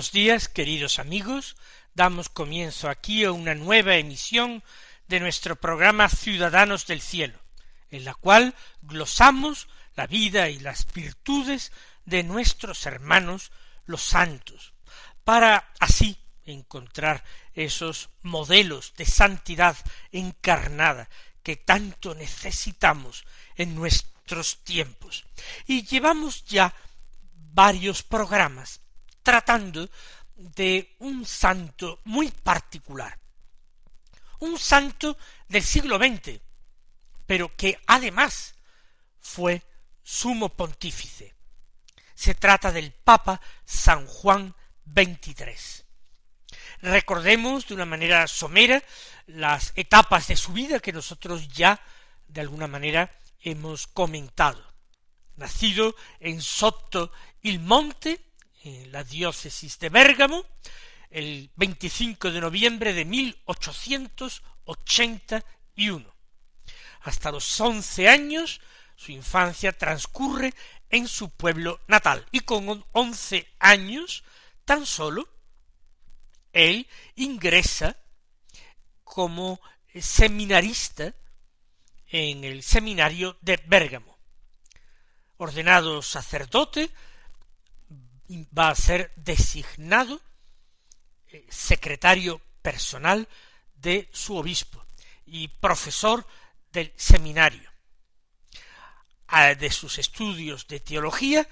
Buenos días, queridos amigos. Damos comienzo aquí a una nueva emisión de nuestro programa Ciudadanos del Cielo, en la cual glosamos la vida y las virtudes de nuestros hermanos los santos, para así encontrar esos modelos de santidad encarnada que tanto necesitamos en nuestros tiempos. Y llevamos ya varios programas tratando de un santo muy particular, un santo del siglo XX, pero que además fue sumo pontífice. Se trata del Papa San Juan XXIII. Recordemos de una manera somera las etapas de su vida que nosotros ya de alguna manera hemos comentado. Nacido en Sotto il Monte, en la diócesis de Bérgamo, el 25 de noviembre de 1881. Hasta los once años su infancia transcurre en su pueblo natal y con once años tan solo él ingresa como seminarista en el seminario de Bérgamo. Ordenado sacerdote, va a ser designado secretario personal de su obispo y profesor del seminario. De sus estudios de teología,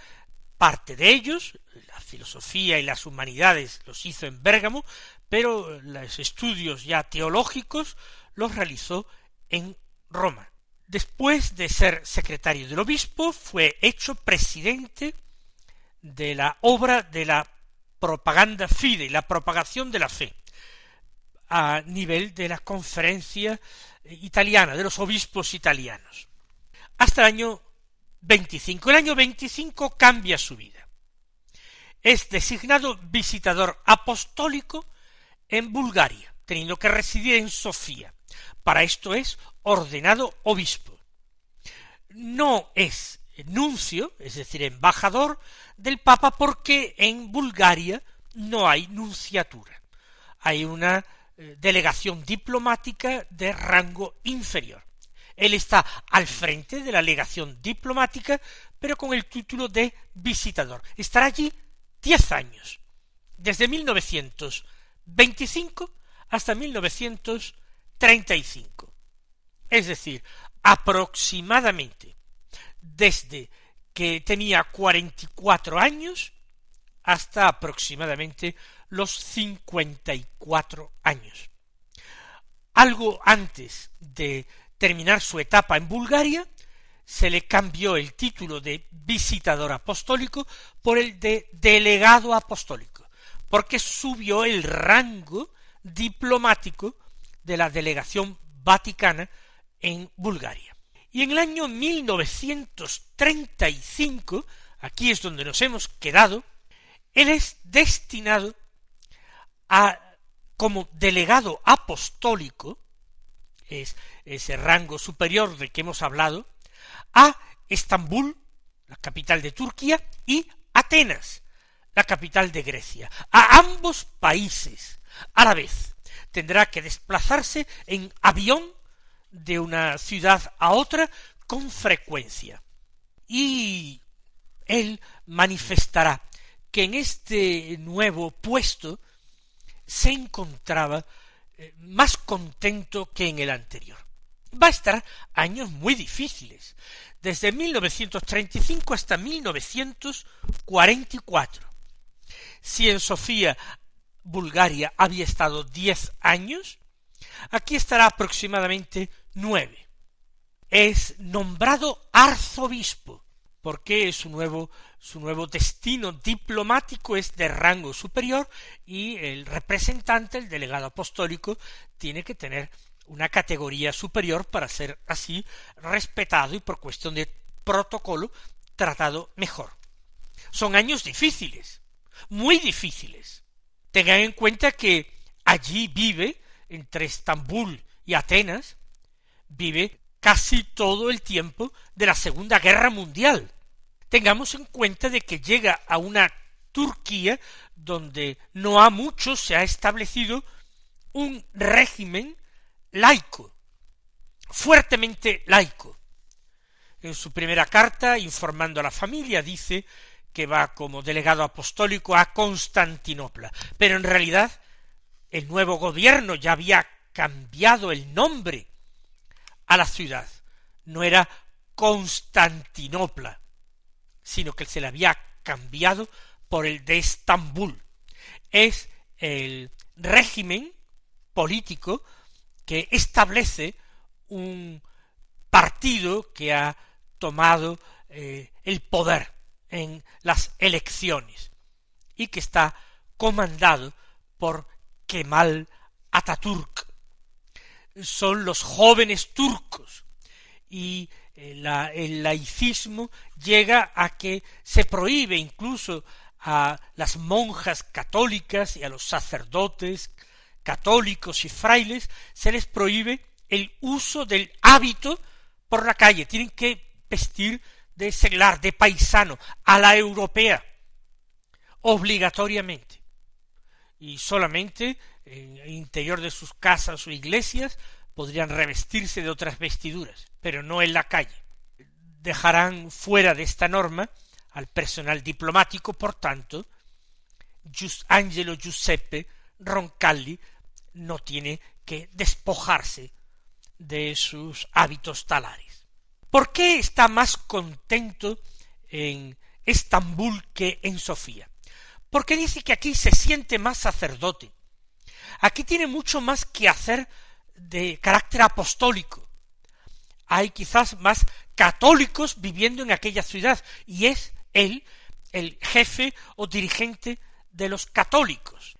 parte de ellos, la filosofía y las humanidades los hizo en Bérgamo, pero los estudios ya teológicos los realizó en Roma. Después de ser secretario del obispo, fue hecho presidente de la obra de la propaganda fide, la propagación de la fe, a nivel de la conferencia italiana, de los obispos italianos. Hasta el año 25. El año 25 cambia su vida. Es designado visitador apostólico en Bulgaria, teniendo que residir en Sofía. Para esto es ordenado obispo. No es nuncio, es decir, embajador del Papa, porque en Bulgaria no hay nunciatura. Hay una delegación diplomática de rango inferior. Él está al frente de la legación diplomática, pero con el título de visitador. Estará allí diez años, desde 1925 hasta 1935. Es decir, aproximadamente desde que tenía cuarenta y cuatro años hasta aproximadamente los cincuenta y cuatro años. Algo antes de terminar su etapa en Bulgaria, se le cambió el título de visitador apostólico por el de delegado apostólico, porque subió el rango diplomático de la delegación vaticana en Bulgaria. Y en el año 1935, aquí es donde nos hemos quedado, él es destinado a como delegado apostólico es ese rango superior del que hemos hablado, a Estambul, la capital de Turquía, y Atenas, la capital de Grecia. A ambos países a la vez. Tendrá que desplazarse en avión de una ciudad a otra con frecuencia. Y él manifestará que en este nuevo puesto se encontraba más contento que en el anterior. Va a estar años muy difíciles. desde 1935 hasta 1944. Si en Sofía, Bulgaria, había estado diez años, aquí estará aproximadamente nueve. Es nombrado arzobispo, porque su nuevo, su nuevo destino diplomático es de rango superior y el representante, el delegado apostólico, tiene que tener una categoría superior para ser así respetado y por cuestión de protocolo tratado mejor. Son años difíciles, muy difíciles. Tengan en cuenta que allí vive, entre Estambul y Atenas, vive casi todo el tiempo de la Segunda Guerra Mundial. Tengamos en cuenta de que llega a una Turquía donde no ha mucho se ha establecido un régimen laico, fuertemente laico. En su primera carta, informando a la familia, dice que va como delegado apostólico a Constantinopla, pero en realidad el nuevo gobierno ya había cambiado el nombre a la ciudad. No era Constantinopla, sino que se le había cambiado por el de Estambul. Es el régimen político que establece un partido que ha tomado eh, el poder en las elecciones y que está comandado por Kemal Ataturk son los jóvenes turcos. Y eh, el laicismo llega a que se prohíbe incluso a las monjas católicas y a los sacerdotes católicos y frailes se les prohíbe el uso del hábito por la calle, tienen que vestir de seglar, de paisano, a la europea, obligatoriamente. Y solamente en el interior de sus casas o iglesias podrían revestirse de otras vestiduras, pero no en la calle. Dejarán fuera de esta norma al personal diplomático, por tanto, Angelo Giuseppe Roncalli no tiene que despojarse de sus hábitos talares. ¿Por qué está más contento en Estambul que en Sofía? Porque dice que aquí se siente más sacerdote, Aquí tiene mucho más que hacer de carácter apostólico. Hay quizás más católicos viviendo en aquella ciudad y es él el jefe o dirigente de los católicos.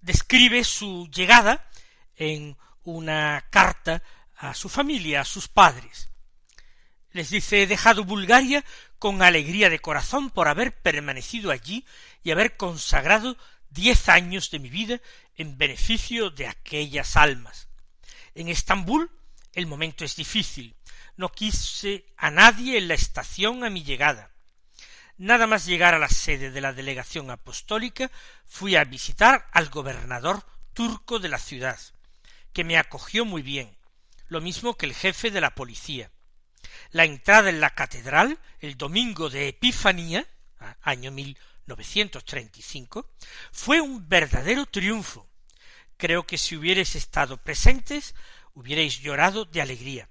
Describe su llegada en una carta a su familia, a sus padres. Les dice he dejado Bulgaria con alegría de corazón por haber permanecido allí y haber consagrado diez años de mi vida en beneficio de aquellas almas. En Estambul el momento es difícil. No quise a nadie en la estación a mi llegada. Nada más llegar a la sede de la delegación apostólica, fui a visitar al gobernador turco de la ciudad, que me acogió muy bien, lo mismo que el jefe de la policía. La entrada en la catedral, el domingo de Epifanía, año 1935, fue un verdadero triunfo. Creo que si hubierais estado presentes, hubierais llorado de alegría.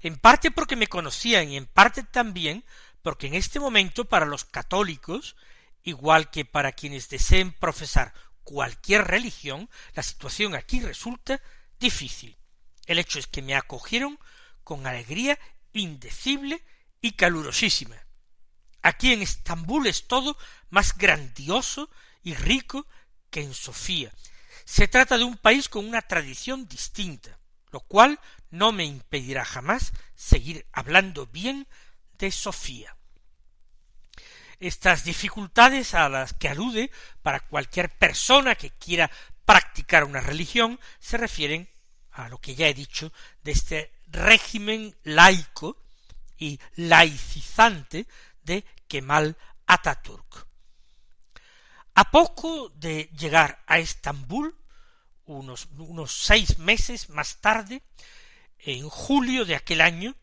En parte porque me conocían y en parte también porque en este momento para los católicos, igual que para quienes deseen profesar cualquier religión, la situación aquí resulta difícil. El hecho es que me acogieron con alegría indecible y calurosísima. Aquí en Estambul es todo más grandioso y rico que en Sofía. Se trata de un país con una tradición distinta, lo cual no me impedirá jamás seguir hablando bien de Sofía. Estas dificultades a las que alude para cualquier persona que quiera practicar una religión se refieren a lo que ya he dicho de este régimen laico y laicizante de Kemal Ataturk. A poco de llegar a Estambul, unos, unos seis meses más tarde, en julio de aquel año,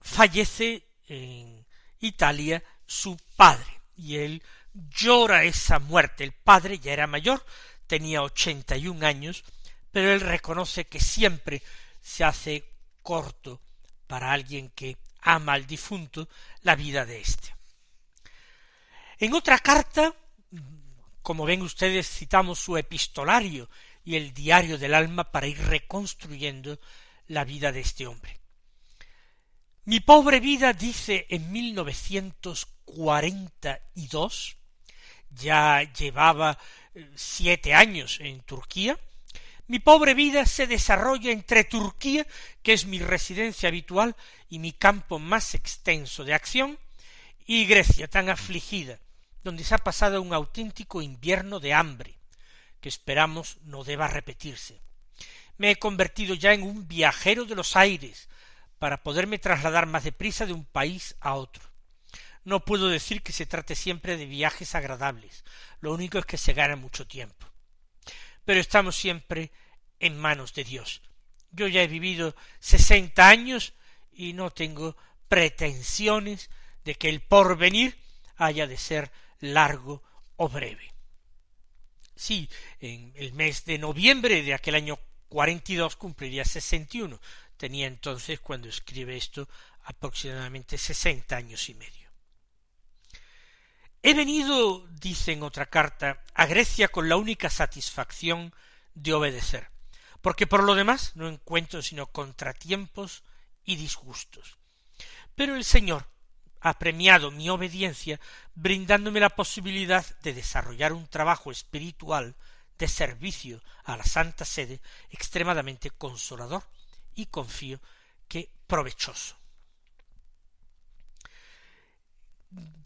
fallece en Italia su padre, y él llora esa muerte. El padre ya era mayor, tenía ochenta y un años, pero él reconoce que siempre se hace corto para alguien que ama al difunto la vida de éste. En otra carta, como ven ustedes, citamos su epistolario y el diario del alma para ir reconstruyendo la vida de este hombre. Mi pobre vida, dice en 1942, ya llevaba eh, siete años en Turquía, mi pobre vida se desarrolla entre Turquía, que es mi residencia habitual y mi campo más extenso de acción, y Grecia, tan afligida, donde se ha pasado un auténtico invierno de hambre, que esperamos no deba repetirse. Me he convertido ya en un viajero de los aires, para poderme trasladar más deprisa de un país a otro. No puedo decir que se trate siempre de viajes agradables, lo único es que se gana mucho tiempo. Pero estamos siempre en manos de Dios. Yo ya he vivido sesenta años y no tengo pretensiones de que el porvenir haya de ser largo o breve. Sí, en el mes de noviembre de aquel año cuarenta y dos cumpliría sesenta y uno. Tenía entonces, cuando escribe esto, aproximadamente sesenta años y medio. He venido, dice en otra carta, a Grecia con la única satisfacción de obedecer, porque por lo demás no encuentro sino contratiempos y disgustos. Pero el Señor ha premiado mi obediencia brindándome la posibilidad de desarrollar un trabajo espiritual de servicio a la Santa Sede extremadamente consolador y confío que provechoso.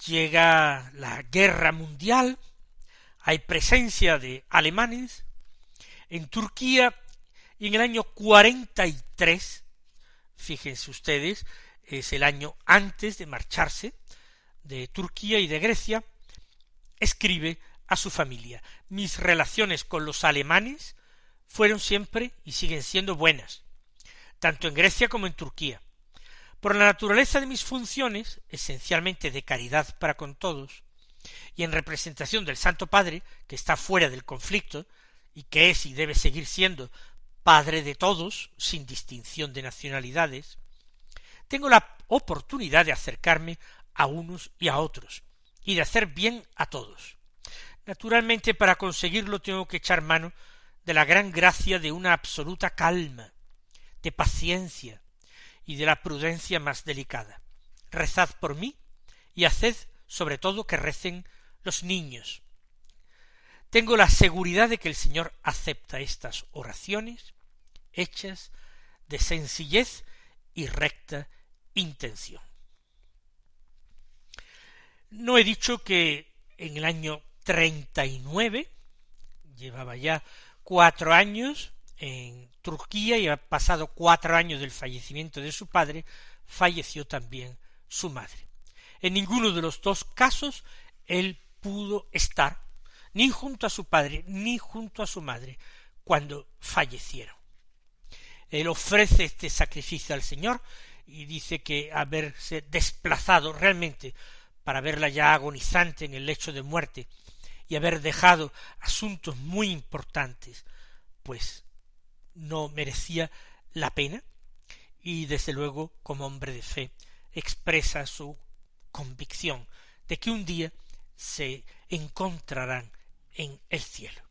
Llega la guerra mundial, hay presencia de alemanes en Turquía y en el año cuarenta y tres, fíjense ustedes, es el año antes de marcharse de Turquía y de Grecia, escribe a su familia mis relaciones con los alemanes fueron siempre y siguen siendo buenas, tanto en Grecia como en Turquía. Por la naturaleza de mis funciones, esencialmente de caridad para con todos, y en representación del Santo Padre, que está fuera del conflicto, y que es y debe seguir siendo Padre de todos, sin distinción de nacionalidades, tengo la oportunidad de acercarme a unos y a otros, y de hacer bien a todos. Naturalmente, para conseguirlo tengo que echar mano de la gran gracia de una absoluta calma, de paciencia y de la prudencia más delicada. Rezad por mí y haced sobre todo que recen los niños. Tengo la seguridad de que el Señor acepta estas oraciones hechas de sencillez y recta intención. No he dicho que en el año treinta y nueve llevaba ya cuatro años en Turquía y ha pasado cuatro años del fallecimiento de su padre, falleció también su madre. En ninguno de los dos casos él pudo estar ni junto a su padre ni junto a su madre cuando fallecieron. Él ofrece este sacrificio al Señor y dice que haberse desplazado realmente para verla ya agonizante en el lecho de muerte y haber dejado asuntos muy importantes, pues no merecía la pena y desde luego como hombre de fe expresa su convicción de que un día se encontrarán en el cielo.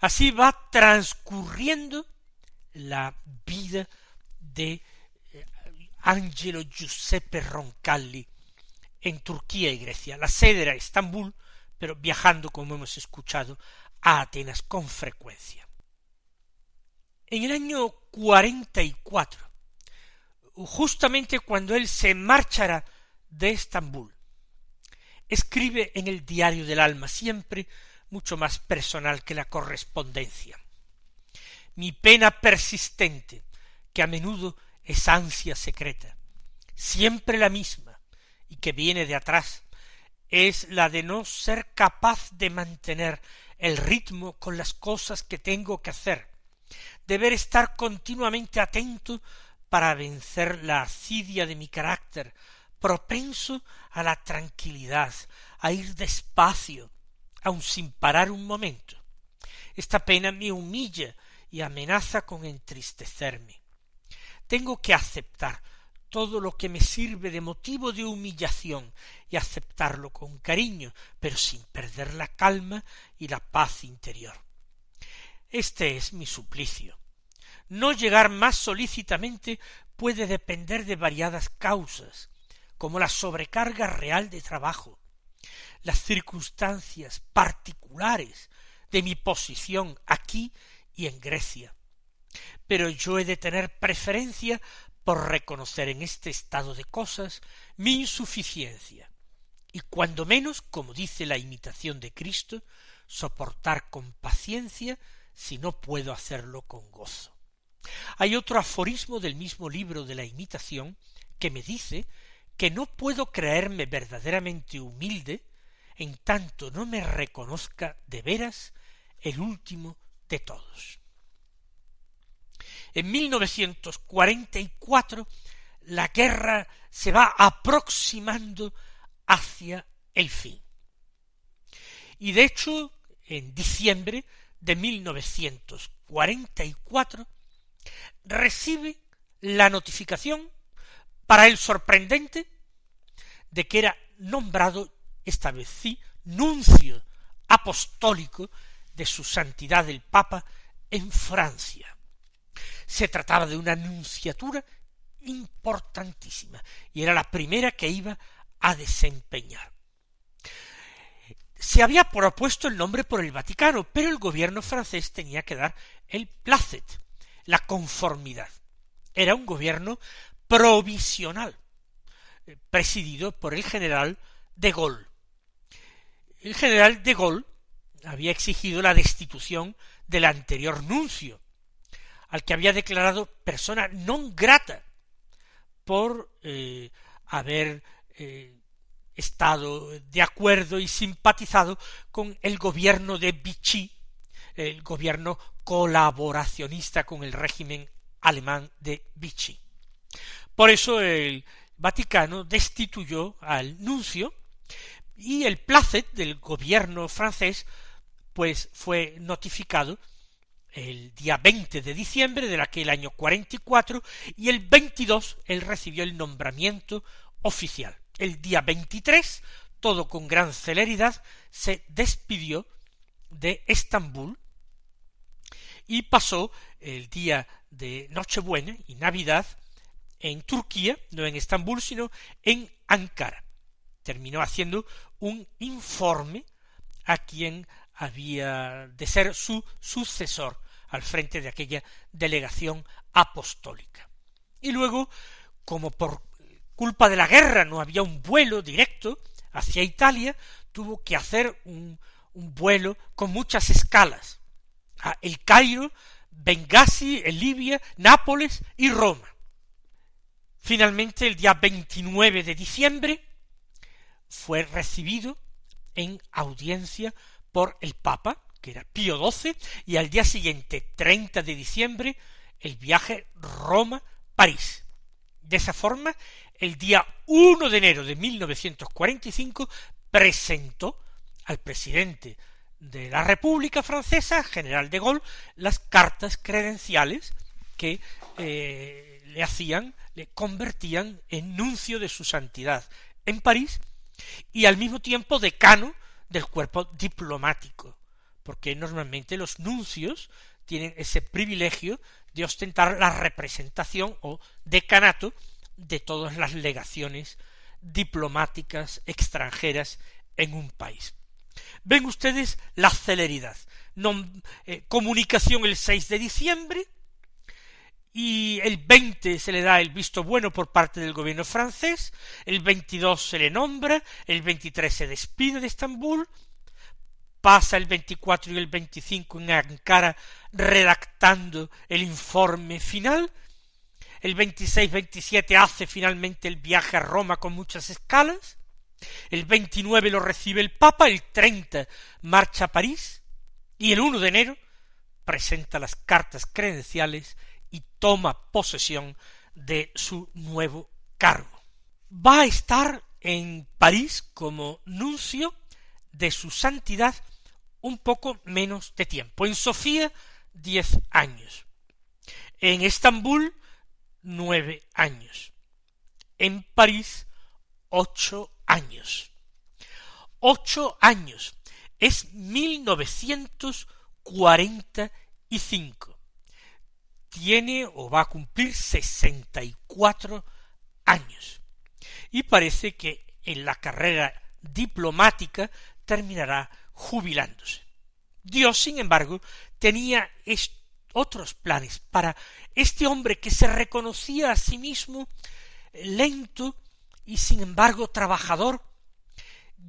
Así va transcurriendo la vida de eh, Angelo Giuseppe Roncalli en Turquía y Grecia. La sede era Estambul, pero viajando, como hemos escuchado, a Atenas con frecuencia. En el año cuarenta y cuatro, justamente cuando él se marchará de Estambul, escribe en el diario del alma, siempre mucho más personal que la correspondencia. Mi pena persistente, que a menudo es ansia secreta, siempre la misma, y que viene de atrás, es la de no ser capaz de mantener el ritmo con las cosas que tengo que hacer, deber estar continuamente atento para vencer la asidia de mi carácter, propenso a la tranquilidad, a ir despacio, aun sin parar un momento. Esta pena me humilla y amenaza con entristecerme. Tengo que aceptar todo lo que me sirve de motivo de humillación y aceptarlo con cariño, pero sin perder la calma y la paz interior. Este es mi suplicio. No llegar más solícitamente puede depender de variadas causas, como la sobrecarga real de trabajo, las circunstancias particulares de mi posición aquí y en Grecia. Pero yo he de tener preferencia por reconocer en este estado de cosas mi insuficiencia, y cuando menos, como dice la imitación de Cristo, soportar con paciencia si no puedo hacerlo con gozo. Hay otro aforismo del mismo libro de la imitación que me dice que no puedo creerme verdaderamente humilde en tanto no me reconozca de veras el último de todos. En 1944 la guerra se va aproximando hacia el fin. Y de hecho, en diciembre de 1944, recibe la notificación para el sorprendente de que era nombrado esta vez sí nuncio apostólico de su santidad el Papa en Francia. Se trataba de una anunciatura importantísima y era la primera que iba a desempeñar. Se había propuesto el nombre por el Vaticano, pero el gobierno francés tenía que dar el placet, la conformidad. Era un gobierno provisional, eh, presidido por el general de Gaulle. El general de Gaulle había exigido la destitución del anterior nuncio, al que había declarado persona non grata por eh, haber eh, estado de acuerdo y simpatizado con el gobierno de Vichy, el gobierno colaboracionista con el régimen alemán de Vichy. Por eso el Vaticano destituyó al nuncio y el placet del gobierno francés pues fue notificado el día 20 de diciembre de aquel año 44 y el 22 él recibió el nombramiento oficial. El día 23, todo con gran celeridad, se despidió de Estambul y pasó el día de Nochebuena y Navidad en Turquía, no en Estambul, sino en Ankara. Terminó haciendo un informe a quien había de ser su sucesor al frente de aquella delegación apostólica. Y luego, como por culpa de la guerra no había un vuelo directo hacia Italia, tuvo que hacer un, vuelo con muchas escalas a El Cairo, Bengasi, Libia, Nápoles y Roma. Finalmente, el día 29 de diciembre, fue recibido en audiencia por el Papa, que era Pío XII, y al día siguiente, 30 de diciembre, el viaje Roma-París. De esa forma, el día 1 de enero de 1945 presentó al presidente de la República Francesa, general de Gaulle, las cartas credenciales que eh, le hacían, le convertían en nuncio de su santidad en París y al mismo tiempo decano del cuerpo diplomático, porque normalmente los nuncios tienen ese privilegio de ostentar la representación o decanato de todas las legaciones diplomáticas extranjeras en un país. Ven ustedes la celeridad. Eh, comunicación el 6 de diciembre y el 20 se le da el visto bueno por parte del gobierno francés, el 22 se le nombra, el 23 se despide de Estambul, pasa el 24 y el 25 en Ankara redactando el informe final, el 26-27 hace finalmente el viaje a Roma con muchas escalas, el 29 lo recibe el Papa, el 30 marcha a París y el 1 de enero presenta las cartas credenciales y toma posesión de su nuevo cargo. Va a estar en París como nuncio de su santidad un poco menos de tiempo. En Sofía, diez años. En Estambul, nueve años. en París ocho años. Ocho años. Es 1945. Tiene o va a cumplir sesenta y cuatro años. Y parece que en la carrera diplomática terminará jubilándose. Dios, sin embargo, tenía otros planes para este hombre que se reconocía a sí mismo lento y sin embargo trabajador,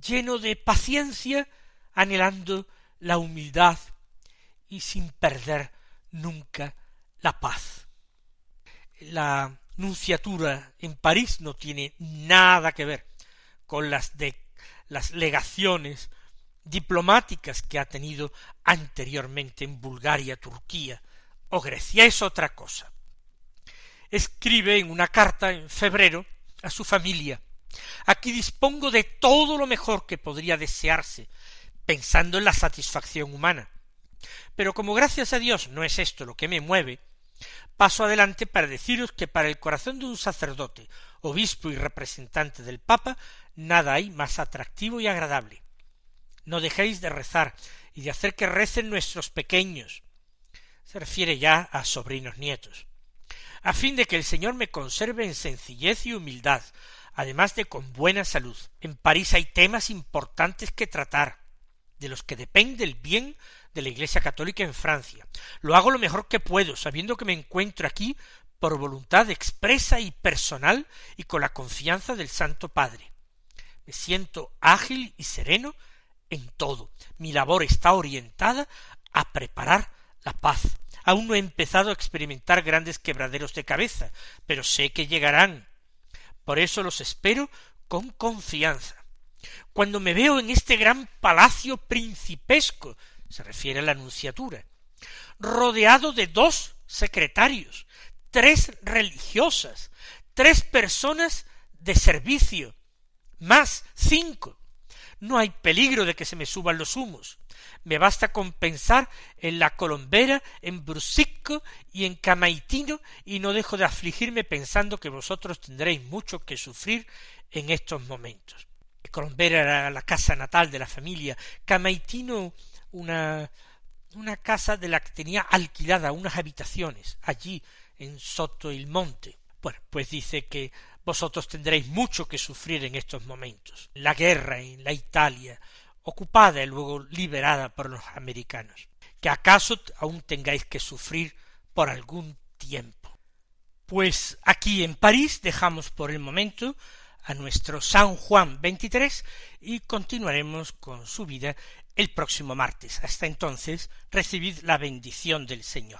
lleno de paciencia, anhelando la humildad y sin perder nunca la paz. La nunciatura en París no tiene nada que ver con las de las legaciones diplomáticas que ha tenido anteriormente en Bulgaria, Turquía o Grecia. Es otra cosa. Escribe en una carta en febrero a su familia Aquí dispongo de todo lo mejor que podría desearse, pensando en la satisfacción humana. Pero como gracias a Dios no es esto lo que me mueve, paso adelante para deciros que para el corazón de un sacerdote, obispo y representante del Papa, nada hay más atractivo y agradable. No dejéis de rezar y de hacer que recen nuestros pequeños. Se refiere ya a sobrinos nietos. A fin de que el Señor me conserve en sencillez y humildad, además de con buena salud. En París hay temas importantes que tratar, de los que depende el bien de la Iglesia católica en Francia. Lo hago lo mejor que puedo, sabiendo que me encuentro aquí por voluntad expresa y personal y con la confianza del Santo Padre. Me siento ágil y sereno en todo. Mi labor está orientada a preparar la paz. Aún no he empezado a experimentar grandes quebraderos de cabeza, pero sé que llegarán por eso los espero con confianza. Cuando me veo en este gran palacio principesco, se refiere a la Anunciatura, rodeado de dos secretarios, tres religiosas, tres personas de servicio, más cinco. No hay peligro de que se me suban los humos me basta con pensar en la Colombera, en Brusicco y en Camaitino, y no dejo de afligirme pensando que vosotros tendréis mucho que sufrir en estos momentos. Colombera era la casa natal de la familia, Camaitino una una casa de la que tenía alquilada unas habitaciones allí en Soto el Monte. Bueno, pues dice que vosotros tendréis mucho que sufrir en estos momentos. La guerra en la Italia, ocupada y luego liberada por los americanos, que acaso aún tengáis que sufrir por algún tiempo. Pues aquí en París dejamos por el momento a nuestro San Juan XXIII y continuaremos con su vida el próximo martes. Hasta entonces, recibid la bendición del Señor.